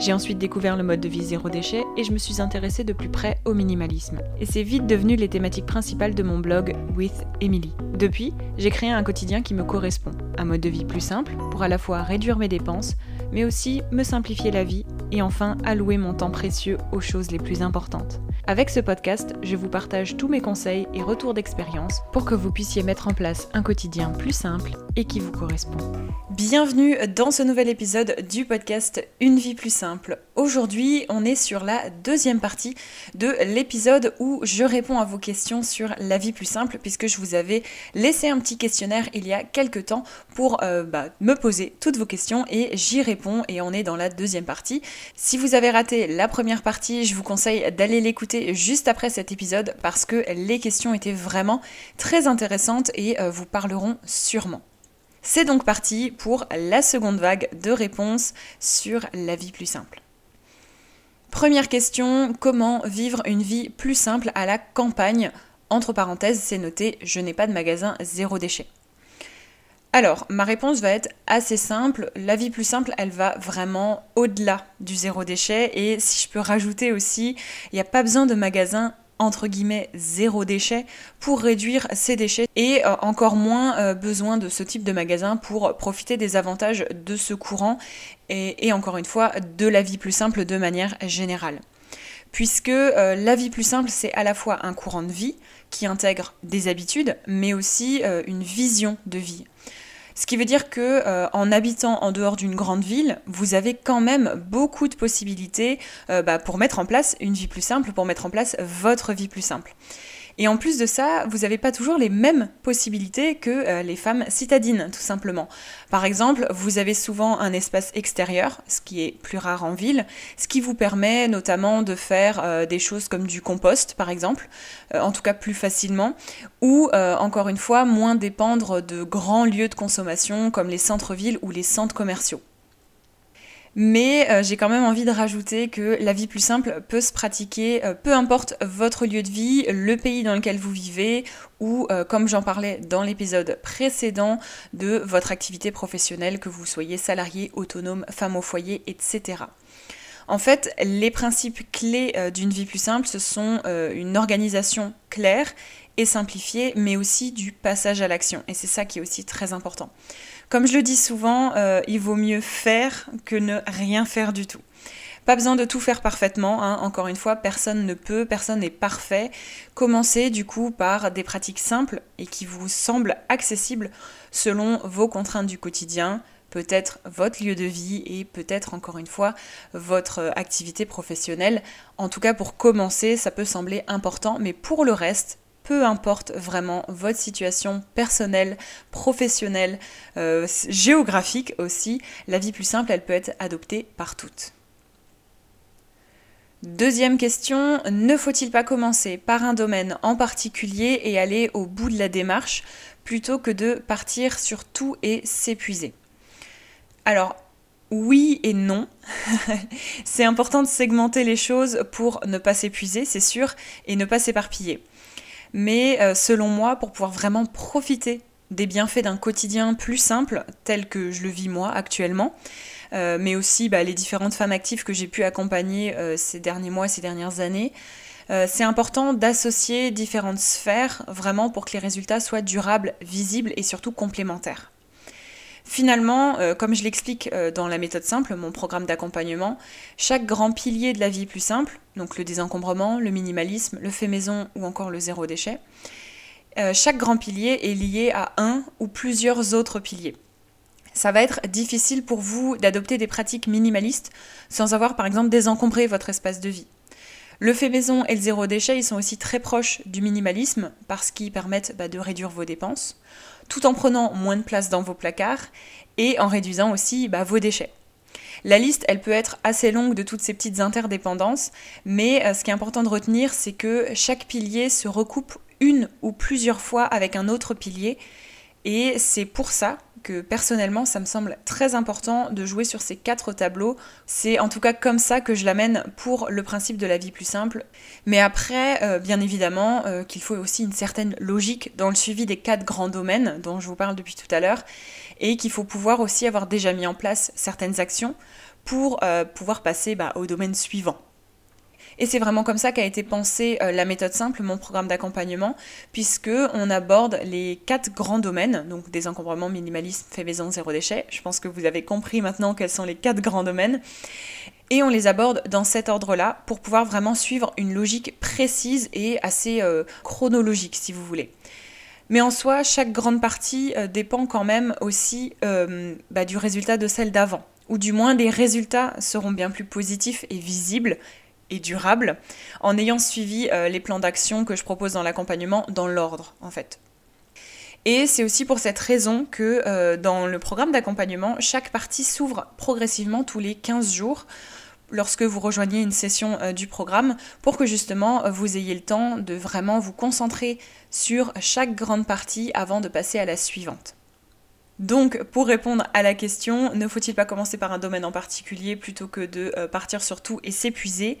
J'ai ensuite découvert le mode de vie zéro déchet et je me suis intéressée de plus près au minimalisme. Et c'est vite devenu les thématiques principales de mon blog With Emily. Depuis, j'ai créé un quotidien qui me correspond, un mode de vie plus simple pour à la fois réduire mes dépenses, mais aussi me simplifier la vie et enfin allouer mon temps précieux aux choses les plus importantes. Avec ce podcast, je vous partage tous mes conseils et retours d'expérience pour que vous puissiez mettre en place un quotidien plus simple et qui vous correspond. Bienvenue dans ce nouvel épisode du podcast Une vie plus simple. Aujourd'hui, on est sur la deuxième partie de l'épisode où je réponds à vos questions sur la vie plus simple puisque je vous avais laissé un petit questionnaire il y a quelques temps pour euh, bah, me poser toutes vos questions et j'y réponds et on est dans la deuxième partie. Si vous avez raté la première partie, je vous conseille d'aller l'écouter juste après cet épisode parce que les questions étaient vraiment très intéressantes et euh, vous parleront sûrement. C'est donc parti pour la seconde vague de réponses sur la vie plus simple. Première question, comment vivre une vie plus simple à la campagne? Entre parenthèses, c'est noté, je n'ai pas de magasin zéro déchet. Alors, ma réponse va être assez simple. La vie plus simple, elle va vraiment au-delà du zéro déchet. Et si je peux rajouter aussi, il n'y a pas besoin de magasin entre guillemets zéro déchet pour réduire ses déchets et euh, encore moins euh, besoin de ce type de magasin pour profiter des avantages de ce courant et, encore une fois de la vie plus simple de manière générale. Puisque euh, la vie plus simple, c'est à la fois un courant de vie qui intègre des habitudes, mais aussi une vision de vie. Ce qui veut dire que euh, en habitant en dehors d'une grande ville, vous avez quand même beaucoup de possibilités euh, bah, pour mettre en place une vie plus simple, pour mettre en place votre vie plus simple. Et en plus de ça, vous n'avez pas toujours les mêmes possibilités que euh, les femmes citadines, tout simplement. Par exemple, vous avez souvent un espace extérieur, ce qui est plus rare en ville, ce qui vous permet notamment de faire euh, des choses comme du compost, par exemple, euh, en tout cas plus facilement, ou encore une fois, moins dépendre de grands lieux de consommation comme les centres-villes ou les centres commerciaux. Mais euh, j'ai quand même envie de rajouter que la vie plus simple peut se pratiquer, euh, peu importe votre lieu de vie, le pays dans lequel vous vivez, ou euh, comme j'en parlais dans l'épisode précédent, de votre activité professionnelle, que vous soyez salarié, autonome, femme au foyer, etc. En fait, les principes clés d'une vie plus simple, ce sont une organisation claire et simplifiée, mais aussi du passage à l'action. Et c'est ça qui est aussi très important. Comme je le dis souvent, euh, il vaut mieux faire que ne rien faire du tout. Pas besoin de tout faire parfaitement, hein. encore une fois, personne ne peut, personne n'est parfait. Commencez du coup par des pratiques simples et qui vous semblent accessibles selon vos contraintes du quotidien, peut-être votre lieu de vie et peut-être encore une fois votre activité professionnelle. En tout cas, pour commencer, ça peut sembler important, mais pour le reste, peu importe vraiment votre situation personnelle, professionnelle, euh, géographique aussi, la vie plus simple, elle peut être adoptée par toutes. Deuxième question, ne faut-il pas commencer par un domaine en particulier et aller au bout de la démarche plutôt que de partir sur tout et s'épuiser? Alors, oui et non. c'est important de segmenter les choses pour ne pas s'épuiser, c'est sûr, et ne pas s'éparpiller. Mais euh, selon moi, pour pouvoir vraiment profiter des bienfaits d'un quotidien plus simple, tel que je le vis moi actuellement, euh, mais aussi bah, les différentes femmes actives que j'ai pu accompagner euh, ces derniers mois, ces dernières années, c'est important d'associer différentes sphères vraiment pour que les résultats soient durables, visibles et surtout complémentaires. Finalement, euh, comme je l'explique euh, dans la méthode simple, mon programme d'accompagnement, chaque grand pilier de la vie plus simple, donc le désencombrement, le minimalisme, le fait maison ou encore le zéro déchet, euh, chaque grand pilier est lié à un ou plusieurs autres piliers. Ça va être difficile pour vous d'adopter des pratiques minimalistes sans avoir par exemple désencombré votre espace de vie. Le fait maison et le zéro déchet, ils sont aussi très proches du minimalisme parce qu'ils permettent bah, de réduire vos dépenses tout en prenant moins de place dans vos placards et en réduisant aussi bah, vos déchets. La liste, elle peut être assez longue de toutes ces petites interdépendances, mais euh, ce qui est important de retenir, c'est que chaque pilier se recoupe une ou plusieurs fois avec un autre pilier, et c'est pour ça que personnellement, ça me semble très important de jouer sur ces quatre tableaux. C'est en tout cas comme ça que je l'amène pour le principe de la vie plus simple. Mais après, euh, bien évidemment, euh, qu'il faut aussi une certaine logique dans le suivi des quatre grands domaines dont je vous parle depuis tout à l'heure, et qu'il faut pouvoir aussi avoir déjà mis en place certaines actions pour euh, pouvoir passer bah, au domaine suivant. Et c'est vraiment comme ça qu'a été pensée euh, la méthode simple, mon programme d'accompagnement, puisque on aborde les quatre grands domaines, donc désencombrement, minimalisme, fait maison, zéro déchet. Je pense que vous avez compris maintenant quels sont les quatre grands domaines. Et on les aborde dans cet ordre-là pour pouvoir vraiment suivre une logique précise et assez euh, chronologique, si vous voulez. Mais en soi, chaque grande partie euh, dépend quand même aussi bah, du résultat de celle d'avant. Ou du moins, des résultats seront bien plus positifs et visibles et durable en ayant suivi euh, les plans d'action que je propose dans l'accompagnement dans l'ordre en fait. Et c'est aussi pour cette raison que euh, dans le programme d'accompagnement, chaque partie s'ouvre progressivement tous les 15 jours lorsque vous rejoignez une session euh, du programme pour que justement vous ayez le temps de vraiment vous concentrer sur chaque grande partie avant de passer à la suivante. Donc, pour répondre à la question, ne faut-il pas commencer par un domaine en particulier plutôt que de euh, partir sur tout et s'épuiser?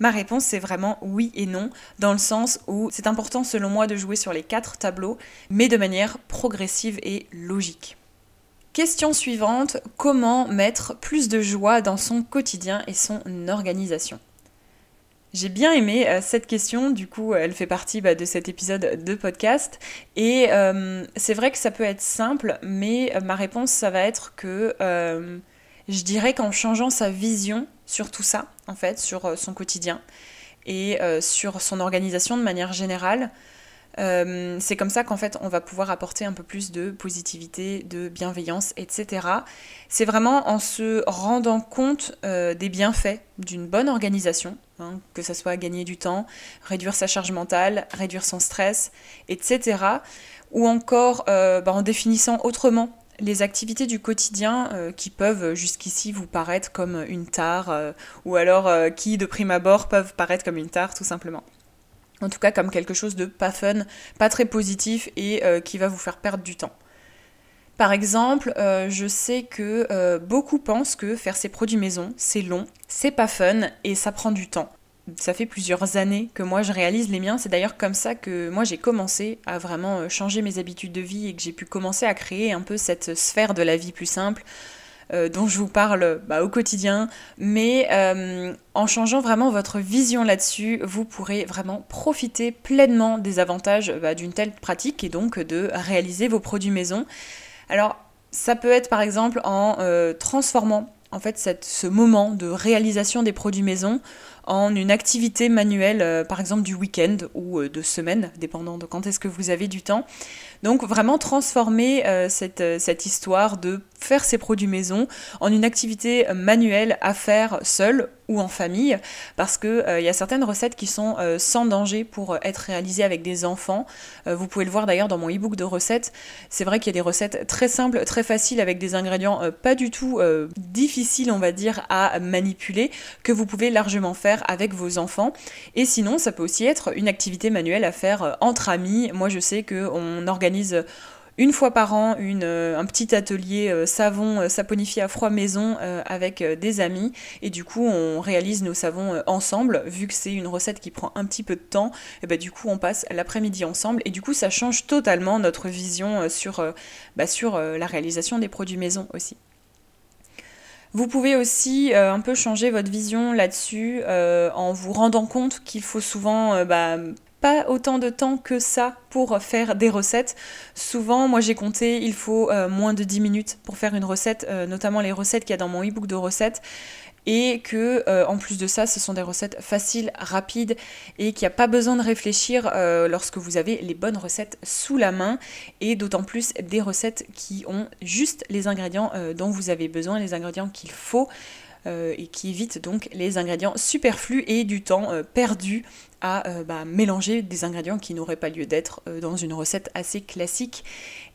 Ma réponse c'est vraiment oui et non, dans le sens où c'est important selon moi de jouer sur les quatre tableaux, mais de manière progressive et logique. Question suivante, comment mettre plus de joie dans son quotidien et son organisation? J'ai bien aimé euh, cette question, du coup elle fait partie bah, de cet épisode de podcast. Et euh, c'est vrai que ça peut être simple, mais euh, ma réponse ça va être que je dirais qu'en changeant sa vision sur tout ça, en fait, sur son quotidien et sur son organisation de manière générale, euh, c'est comme ça qu'en fait on va pouvoir apporter un peu plus de positivité, de bienveillance, etc. C'est vraiment en se rendant compte euh, des bienfaits d'une bonne organisation, hein, que ce soit gagner du temps, réduire sa charge mentale, réduire son stress, etc. Ou encore euh, bah, en définissant autrement les activités du quotidien qui peuvent jusqu'ici vous paraître comme une tare, ou alors qui de prime abord peuvent paraître comme une tare tout simplement en tout cas comme quelque chose de pas fun, pas très positif et euh, qui va vous faire perdre du temps. Par exemple, euh, je sais que euh, beaucoup pensent que faire ses produits maison, c'est long, c'est pas fun et ça prend du temps. Ça fait plusieurs années que moi je réalise les miens, c'est d'ailleurs comme ça que moi j'ai commencé à vraiment changer mes habitudes de vie et que j'ai pu commencer à créer un peu cette sphère de la vie plus simple, euh, dont je vous parle bah, au quotidien. Mais euh, en changeant vraiment votre vision là-dessus, vous pourrez vraiment profiter pleinement des avantages bah, d'une telle pratique et donc de réaliser vos produits maison. Alors, ça peut être par exemple en euh, transformant en fait ce moment de réalisation des produits maison en une activité manuelle, par exemple du week-end ou de semaine, dépendant de quand est-ce que vous avez du temps. Donc vraiment transformer cette, cette histoire de faire ses produits maison en une activité manuelle à faire seul ou en famille, parce il euh, y a certaines recettes qui sont euh, sans danger pour euh, être réalisées avec des enfants. vous pouvez le voir d'ailleurs dans mon e-book de recettes. C'est vrai qu'il y a des recettes très simples, très faciles, avec des ingrédients pas du tout difficiles, on va dire, à manipuler, que vous pouvez largement faire avec vos enfants. Et sinon, ça peut aussi être une activité manuelle à faire entre amis. Moi, je sais qu'on organise une fois par an une, euh, un petit atelier euh, savon euh, saponifié à froid maison avec des amis. Et du coup on réalise nos savons ensemble. Vu que c'est une recette qui prend un petit peu de temps et bah, du coup on passe l'après-midi ensemble. Et du coup ça change totalement notre vision sur, bah, la réalisation des produits maison aussi. Vous pouvez aussi un peu changer votre vision là-dessus en vous rendant compte qu'il faut souvent bah, pas autant de temps que ça pour faire des recettes. Souvent, moi j'ai compté, il faut euh, moins de 10 minutes pour faire une recette, euh, notamment les recettes qu'il y a dans mon e-book de recettes. Et que euh, en plus de ça, ce sont des recettes faciles, rapides et qu'il n'y a pas besoin de réfléchir lorsque vous avez les bonnes recettes sous la main. Et d'autant plus des recettes qui ont juste les ingrédients dont vous avez besoin, les ingrédients qu'il faut. Et qui évitent donc les ingrédients superflus et du temps perdu à euh, bah, mélanger des ingrédients qui n'auraient pas lieu d'être euh, dans une recette assez classique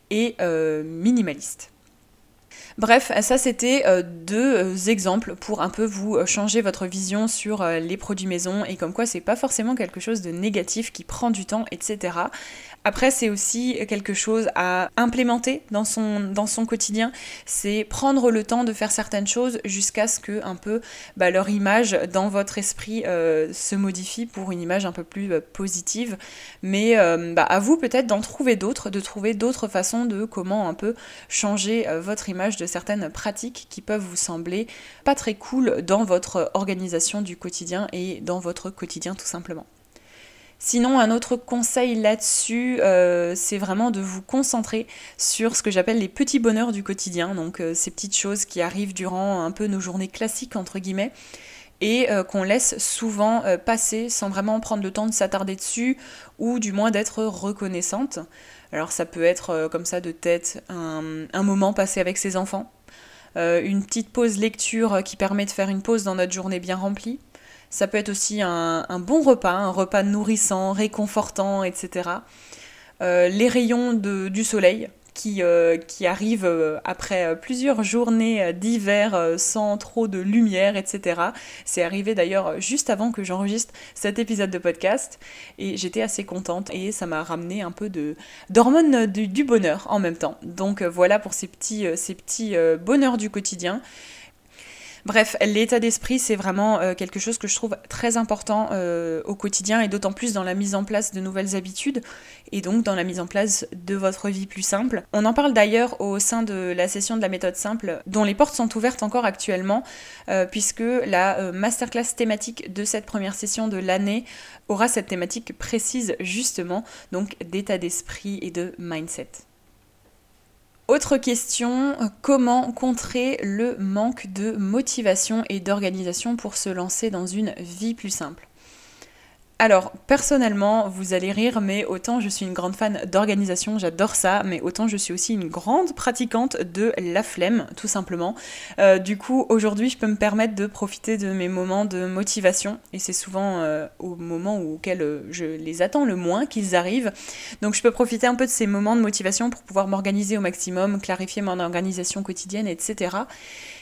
et euh, minimaliste. Bref, ça c'était deux exemples pour un peu vous changer votre vision sur les produits maison et comme quoi c'est pas forcément quelque chose de négatif qui prend du temps, etc. Après, c'est aussi quelque chose à implémenter dans son, quotidien. C'est prendre le temps de faire certaines choses jusqu'à ce que un peu bah, leur image dans votre esprit euh, se modifie pour une image un peu plus euh, positive. Mais euh, bah, à vous peut-être d'en trouver d'autres, de trouver d'autres façons de comment un peu changer votre image de certaines pratiques qui peuvent vous sembler pas très cool dans votre organisation du quotidien et dans votre quotidien tout simplement. Sinon, un autre conseil là-dessus, euh, c'est vraiment de vous concentrer sur ce que j'appelle les petits bonheurs du quotidien, donc euh, ces petites choses qui arrivent durant un peu nos journées classiques, entre guillemets, et euh, qu'on laisse souvent passer sans vraiment prendre le temps de s'attarder dessus, ou du moins d'être reconnaissante. Alors ça peut être comme ça de tête un moment passé avec ses enfants, une petite pause lecture qui permet de faire une pause dans notre journée bien remplie ça peut être aussi un, bon repas, un repas nourrissant, réconfortant, etc. Euh, les rayons du soleil qui, euh, qui arrivent euh, après plusieurs journées d'hiver sans trop de lumière, etc. C'est arrivé d'ailleurs juste avant que j'enregistre cet épisode de podcast et j'étais assez contente et ça m'a ramené un peu de d'hormones du, du, bonheur en même temps. Donc voilà pour ces petits, ces petits bonheurs du quotidien. Bref, l'état d'esprit, c'est vraiment euh, quelque chose que je trouve très important euh, au quotidien et d'autant plus dans la mise en place de nouvelles habitudes et donc dans la mise en place de votre vie plus simple. On en parle d'ailleurs au sein de la session de la méthode simple dont les portes sont ouvertes encore actuellement euh, puisque la masterclass thématique de cette première session de l'année aura cette thématique précise justement donc d'état d'esprit et de mindset. Autre question, comment contrer le manque de motivation et d'organisation pour se lancer dans une vie plus simple? Alors, personnellement, vous allez rire, mais autant je suis une grande fan d'organisation, j'adore ça, mais autant je suis aussi une grande pratiquante de la flemme, tout simplement. Euh, du coup, aujourd'hui, je peux me permettre de profiter de mes moments de motivation, et c'est souvent euh, au moment auquel euh, je les attends le moins qu'ils arrivent. Donc, je peux profiter un peu de ces moments de motivation pour pouvoir m'organiser au maximum, clarifier mon organisation quotidienne, etc.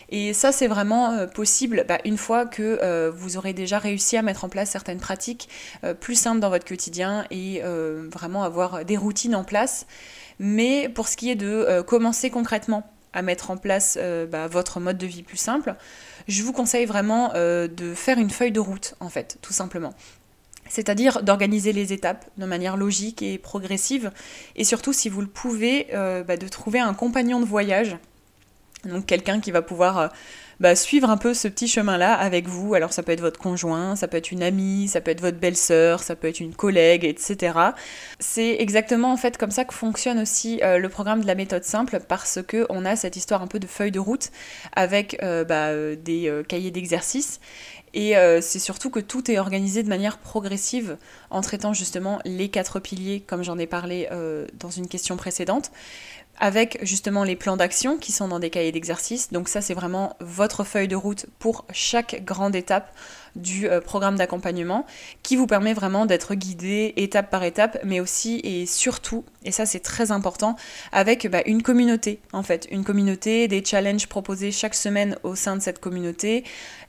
Et ça, c'est vraiment euh, possible bah, une fois que euh, vous aurez déjà réussi à mettre en place certaines pratiques euh, plus simples dans votre quotidien et vraiment avoir des routines en place. Mais pour ce qui est de commencer concrètement à mettre en place bah, votre mode de vie plus simple, je vous conseille vraiment de faire une feuille de route, en fait, tout simplement. C'est-à-dire d'organiser les étapes de manière logique et progressive, et surtout, si vous le pouvez, bah, de trouver un compagnon de voyage donc quelqu'un qui va pouvoir euh, bah, suivre un peu ce petit chemin-là avec vous. Alors ça peut être votre conjoint, ça peut être une amie, ça peut être votre belle-sœur, ça peut être une collègue, etc. C'est exactement en fait comme ça que fonctionne aussi euh, le programme de la méthode simple parce que on a cette histoire un peu de feuille de route avec euh, bah, des cahiers d'exercices. Et c'est surtout que tout est organisé de manière progressive en traitant justement les quatre piliers comme j'en ai parlé dans une question précédente avec justement les plans d'action qui sont dans des cahiers d'exercice. Donc ça, c'est vraiment votre feuille de route pour chaque grande étape du euh, programme d'accompagnement qui vous permet vraiment d'être guidé étape par étape, mais aussi et surtout, et ça c'est très important, avec bah, une communauté en fait, une communauté, des challenges proposés chaque semaine au sein de cette communauté,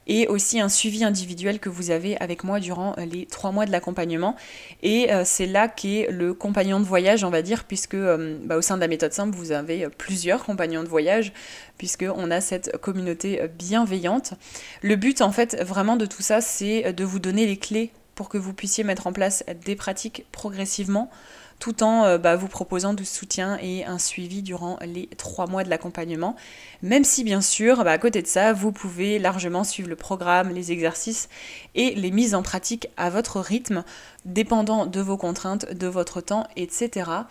et aussi un suivi individuel que vous avez avec moi durant euh, les trois mois de l'accompagnement. Et euh, c'est là qu'est le compagnon de voyage, on va dire, puisque euh, bah, au sein de la méthode simple, vous avez plusieurs compagnons de voyage, puisqu'on a cette communauté bienveillante. Le but, en fait, vraiment de tout ça, c'est de vous donner les clés pour que vous puissiez mettre en place des pratiques progressivement tout en euh, bah, vous proposant du soutien et un suivi durant les trois mois de l'accompagnement. Même si bien sûr, bah, à côté de ça, vous pouvez largement suivre le programme, les exercices et les mises en pratique à votre rythme, dépendant de vos contraintes, de votre temps, etc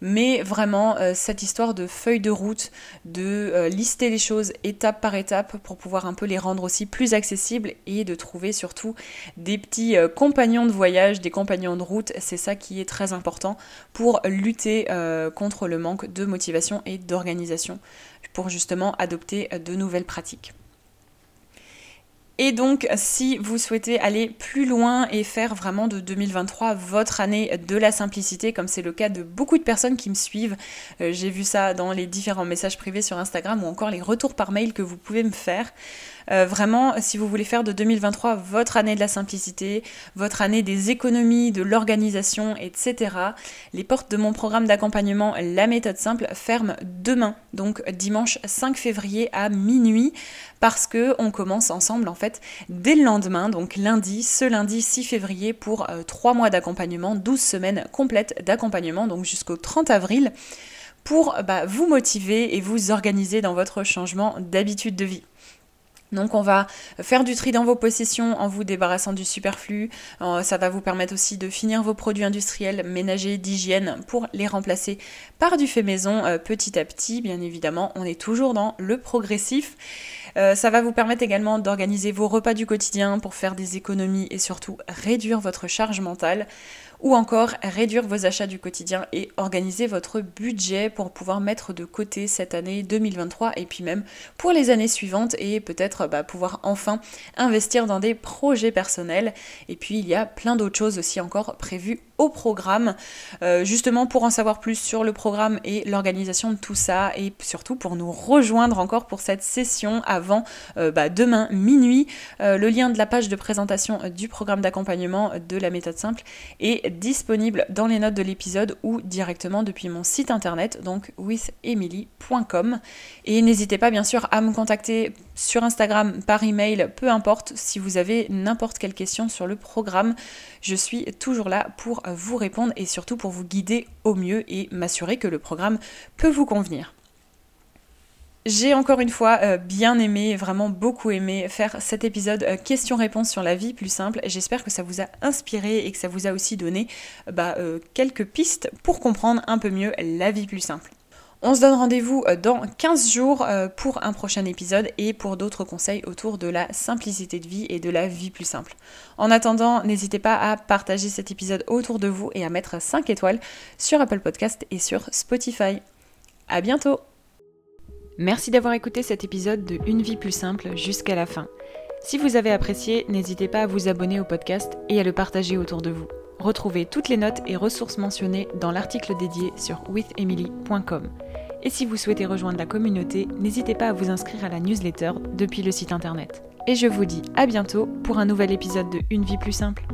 mais vraiment euh, cette histoire de feuille de route, de euh, lister les choses étape par étape pour pouvoir un peu les rendre aussi plus accessibles et de trouver surtout des petits euh, compagnons de voyage, des compagnons de route, c'est ça qui est très important pour lutter contre le manque de motivation et d'organisation, pour justement adopter de nouvelles pratiques. Et donc, si vous souhaitez aller plus loin et faire vraiment de 2023 votre année de la simplicité, comme c'est le cas de beaucoup de personnes qui me suivent, euh, j'ai vu ça dans les différents messages privés sur Instagram ou encore les retours par mail que vous pouvez me faire. Euh, vraiment, si vous voulez faire de 2023 votre année de la simplicité, votre année des économies, de l'organisation, etc., les portes de mon programme d'accompagnement La méthode simple ferment demain, donc dimanche 5 février à minuit, parce que on commence ensemble en fait dès le lendemain, donc lundi, ce lundi 6 février pour 3 euh, mois d'accompagnement, 12 semaines complètes d'accompagnement, donc jusqu'au 30 avril pour bah, vous motiver et vous organiser dans votre changement d'habitude de vie. Donc on va faire du tri dans vos possessions en vous débarrassant du superflu. Euh, ça va vous permettre aussi de finir vos produits industriels ménagers d'hygiène pour les remplacer par du fait maison euh, petit à petit. Bien évidemment, on est toujours dans le progressif. Euh, ça va vous permettre également d'organiser vos repas du quotidien pour faire des économies et surtout réduire votre charge mentale ou encore réduire vos achats du quotidien et organiser votre budget pour pouvoir mettre de côté cette année 2023 et puis même pour les années suivantes et peut-être bah, pouvoir enfin investir dans des projets personnels. Et puis il y a plein d'autres choses aussi encore prévues au programme, euh, justement pour en savoir plus sur le programme et l'organisation de tout ça, et surtout pour nous rejoindre encore pour cette session avant euh, bah, demain minuit. Euh, le lien de la page de présentation du programme d'accompagnement de la méthode simple est disponible dans les notes de l'épisode ou directement depuis mon site internet, donc withemily.com. Et n'hésitez pas bien sûr à me contacter sur Instagram, par email, peu importe, si vous avez n'importe quelle question sur le programme, je suis toujours là pour vous répondre et surtout pour vous guider au mieux et m'assurer que le programme peut vous convenir. J'ai encore une fois euh, bien aimé, vraiment beaucoup aimé faire cet épisode euh, question-réponse sur la vie plus simple. J'espère que ça vous a inspiré et que ça vous a aussi donné bah, euh, quelques pistes pour comprendre un peu mieux la vie plus simple. On se donne rendez-vous dans 15 jours pour un prochain épisode et pour d'autres conseils autour de la simplicité de vie et de la vie plus simple. En attendant, n'hésitez pas à partager cet épisode autour de vous et à mettre 5 étoiles sur Apple Podcast et sur Spotify. À bientôt Merci d'avoir écouté cet épisode de Une vie plus simple jusqu'à la fin. Si vous avez apprécié, n'hésitez pas à vous abonner au podcast et à le partager autour de vous. Retrouvez toutes les notes et ressources mentionnées dans l'article dédié sur withemily.com. Et si vous souhaitez rejoindre la communauté, n'hésitez pas à vous inscrire à la newsletter depuis le site internet. Et je vous dis à bientôt pour un nouvel épisode de Une vie plus simple.